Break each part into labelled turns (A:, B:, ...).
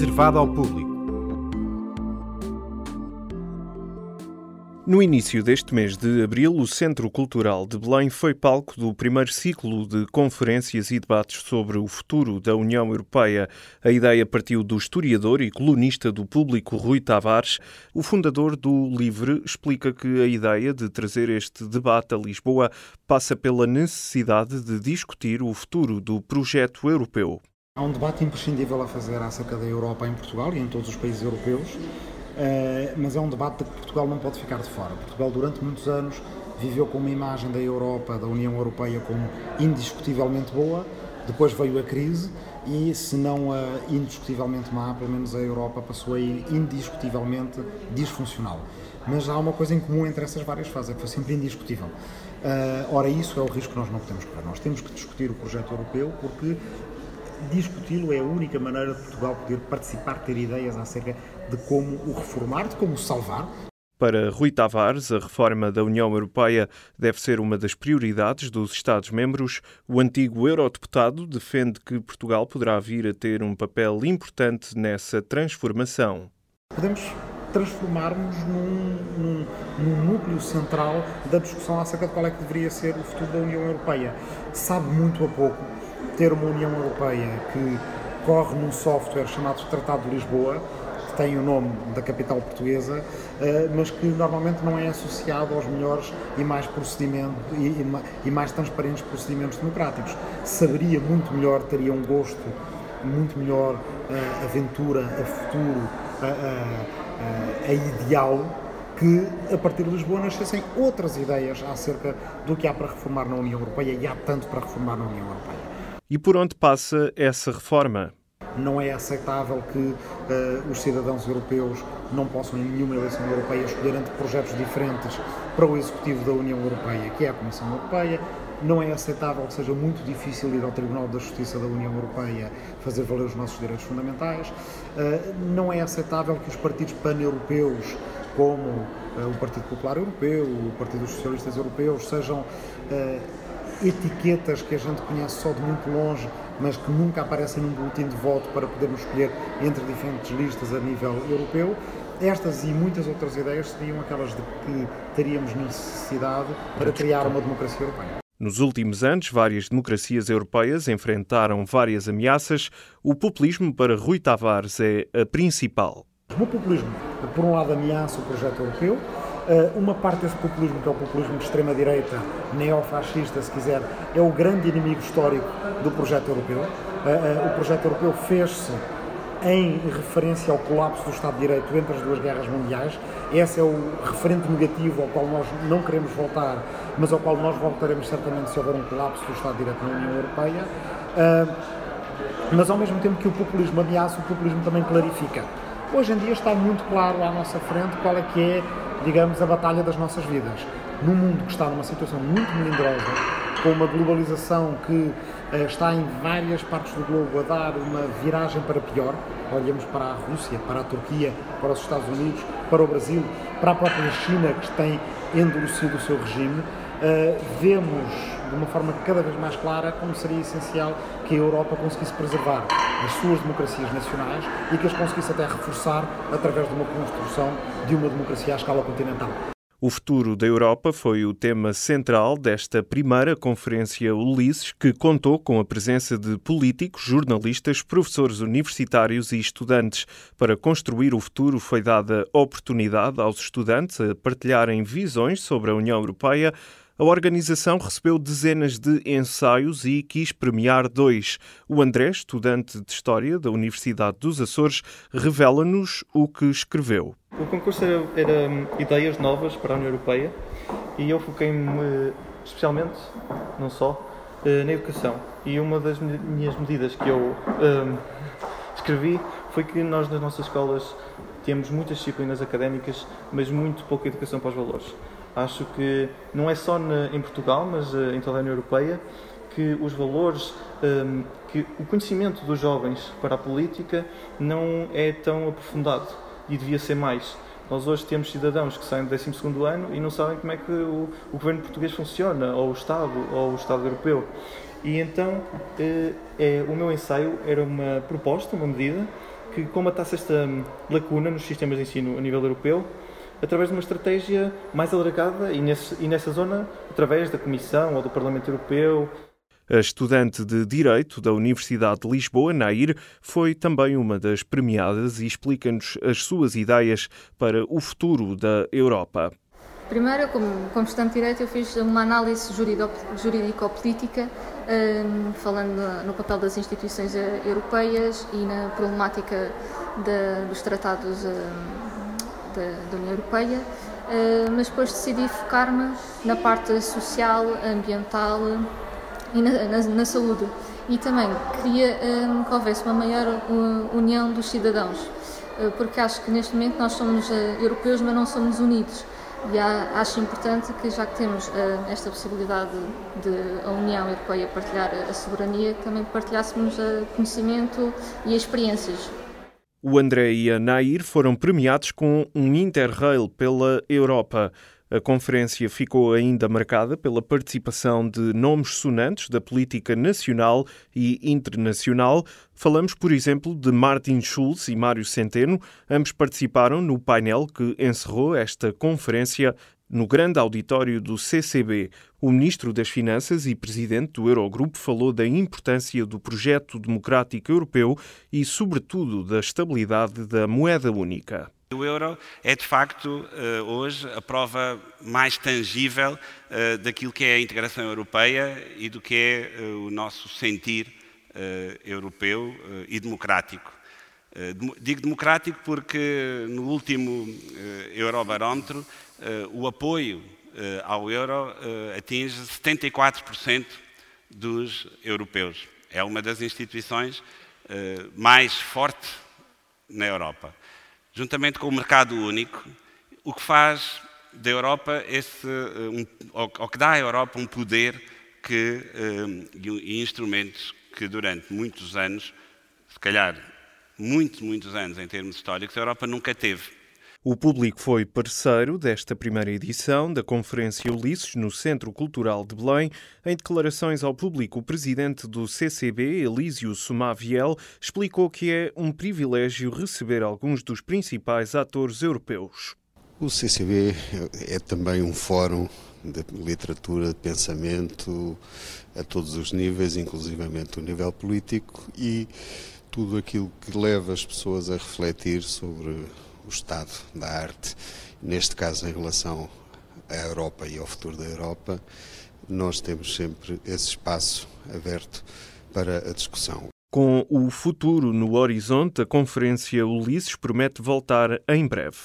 A: reservada ao público.
B: No início deste mês de abril, o Centro Cultural de Belém foi palco do primeiro ciclo de conferências e debates sobre o futuro da União Europeia. A ideia partiu do historiador e colunista do público Rui Tavares. O fundador do Livre explica que a ideia de trazer este debate a Lisboa passa pela necessidade de discutir o futuro do projeto europeu.
C: Há um debate imprescindível a fazer acerca da Europa em Portugal e em todos os países europeus Uh, mas é um debate de que Portugal não pode ficar de fora. Portugal, durante muitos anos, viveu com uma imagem da Europa, da União Europeia, como indiscutivelmente boa. Depois veio a crise e, se não uh, indiscutivelmente má, pelo menos a Europa passou a indiscutivelmente disfuncional. Mas há uma coisa em comum entre essas várias fases, é que foi sempre indiscutível. Uh, ora, isso é o risco que nós não podemos correr. Nós temos que discutir o projeto europeu porque discuti-lo é a única maneira de Portugal poder participar, ter ideias acerca de como o reformar, de como o salvar.
B: Para Rui Tavares, a reforma da União Europeia deve ser uma das prioridades dos Estados-membros. O antigo eurodeputado defende que Portugal poderá vir a ter um papel importante nessa transformação.
C: Podemos transformar-nos num, num, num, núcleo central da discussão acerca de qual é que deveria ser o futuro da União Europeia. Sabe muito a pouco ter uma União Europeia que corre num software chamado Tratado de Lisboa, que tem o nome da capital portuguesa, eh, mas que normalmente não é associado aos melhores e mais procedimentos e mais transparentes procedimentos democráticos. Saberia muito melhor, teria um gosto muito melhor a aventura, a futuro, a, a, a ideal que a partir de Lisboa nascessem outras ideias acerca do que há para reformar na União Europeia e há tanto para reformar na União Europeia.
B: E por onde passa essa reforma?
C: Não é aceitável que uh, os cidadãos europeus não possam, em nenhuma eleição europeia, escolher entre projetos diferentes para o Executivo da União Europeia, que é a Comissão Europeia. Não é aceitável que seja muito difícil ir ao Tribunal da Justiça da União Europeia fazer valer os nossos direitos fundamentais. Uh, não é aceitável que os partidos pan-europeus, como uh, o Partido Popular Europeu, o Partido dos Socialistas Europeus, sejam etiquetas que a gente conhece só de muito longe, mas que nunca aparecem num boletim de voto para podermos escolher entre diferentes listas a nível europeu. Estas e muitas outras ideias seriam aquelas de que teríamos necessidade para criar uma democracia europeia.
B: Nos últimos anos, várias democracias europeias enfrentaram várias ameaças. O populismo, para Rui Tavares, é a principal.
C: O populismo, por um lado, ameaça o projeto europeu, uma parte desse populismo, que é o populismo de extrema-direita, neofascista, se quiser, é o grande inimigo histórico do projeto europeu. Eh, eh, o projeto europeu fez-se em referência ao colapso do Estado de Direito entre as duas guerras mundiais. Esse é o referente negativo ao qual nós não queremos voltar, mas ao qual nós voltaremos certamente se houver um colapso do Estado de Direito na União Europeia. Mas ao mesmo tempo que o populismo ameaça, o populismo também clarifica. Hoje em dia está muito claro à nossa frente qual é que é digamos, a batalha das nossas vidas. Num mundo que está numa situação muito melindrosa, com uma globalização que eh, está em várias partes do globo a dar uma viragem para pior, olhamos para a Rússia, para a Turquia, para os Estados Unidos, para o Brasil, para a própria China, que tem endurecido o seu regime, uh, vemos de uma forma cada vez mais clara como seria essencial que a Europa conseguisse preservar as suas democracias nacionais e que as conseguisse até reforçar através de uma construção de uma democracia à escala continental.
B: O futuro da Europa foi o tema central desta primeira conferência Ulisses, que contou com a presença de políticos, jornalistas, professores universitários e estudantes. Para construir o futuro, foi dada oportunidade aos estudantes a partilharem visões sobre a União Europeia, a organização recebeu dezenas de ensaios e quis premiar dois. O André, estudante de História da Universidade dos Açores, revela-nos o que escreveu.
D: O concurso era, era, hum, ideias novas para a União Europeia e eu foquei-me especialmente, não só, eh, na educação. E uma das minhas medidas que eu um, escrevi foi que nós nas nossas escolas temos muitas disciplinas académicas, mas muito pouca educação para os valores. Acho que não é só em Portugal, mas uh, em toda a União Europeia, que os valores, ehm, que o conhecimento dos jovens para a política não é tão aprofundado e devia ser mais. Nós hoje temos cidadãos que saem do 12 ano e não sabem como é que o, o, governo português funciona, ou o Estado, ou o Estado europeu. E então, eh, é, o meu ensaio era uma proposta, uma medida, que combatasse esta lacuna nos sistemas de ensino a nível europeu através de uma estratégia mais alargada e, nesse, e nessa zona através da Comissão ou do Parlamento Europeu.
B: A estudante de Direito da Universidade de Lisboa, Nair, foi também uma das premiadas e explica-nos as suas ideias para o futuro da Europa.
A: Primeiro, como, como estudante de Direito, eu fiz uma análise jurídico-política, um, falando no papel das instituições eh, europeias e na problemática de, dos tratados um, da, da União Europeia, uh, mas depois decidi focar-me na parte social, ambiental e na, na, na saúde. E também queria um, que houvesse uma maior uh, união dos cidadãos, porque acho que neste momento nós somos europeus, mas não somos unidos. E acho importante que, já que temos esta possibilidade de a União Europeia partilhar a soberania, também partilhássemos conhecimento e experiências.
B: O André e a Nair foram premiados com um Interrail pela Europa. A conferência ficou ainda marcada pela participação de nomes sonantes da política nacional e internacional. Falamos, por exemplo, de Martin Schulz e Mário Centeno. Ambos participaram no painel que encerrou esta conferência no grande auditório do CCB, o ministro das Finanças e presidente do Eurogrupo falou da importância do projeto democrático europeu e, sobretudo, da estabilidade da moeda única.
E: O euro é de facto eh, hoje a prova mais tangível eh, daquilo que é a integração europeia e do que é eh, o nosso sentir europeu e democrático. Digo democrático porque no último Eurobarómetro o apoio ao euro atinge 74% dos europeus. É uma das instituições mais fortes na Europa juntamente com o mercado único, o que faz da Europa esse, eh, um, que dá à Europa um poder que, eh, e instrumentos que durante muitos anos, se calhar muitos, muitos anos em termos históricos, a Europa nunca teve.
B: O público foi parceiro desta primeira edição da Conferência Ulisses no Centro Cultural de Belém. Em declarações ao público, o presidente do CCB, Elísio Sumaviel, explicou que é um privilégio receber alguns dos principais atores europeus.
F: O CCB é também um fórum de literatura, de pensamento a todos os níveis, inclusivamente o nível político e tudo aquilo que leva as pessoas a refletir sobre o estado da arte, neste caso em relação à Europa e ao futuro da Europa, nós temos sempre esse espaço aberto para a discussão.
B: Com o futuro no horizonte, a Conferência Ulisses promete voltar em breve.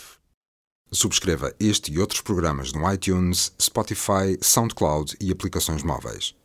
G: Subscreva este e outros programas no iTunes, Spotify, SoundCloud e aplicações móveis.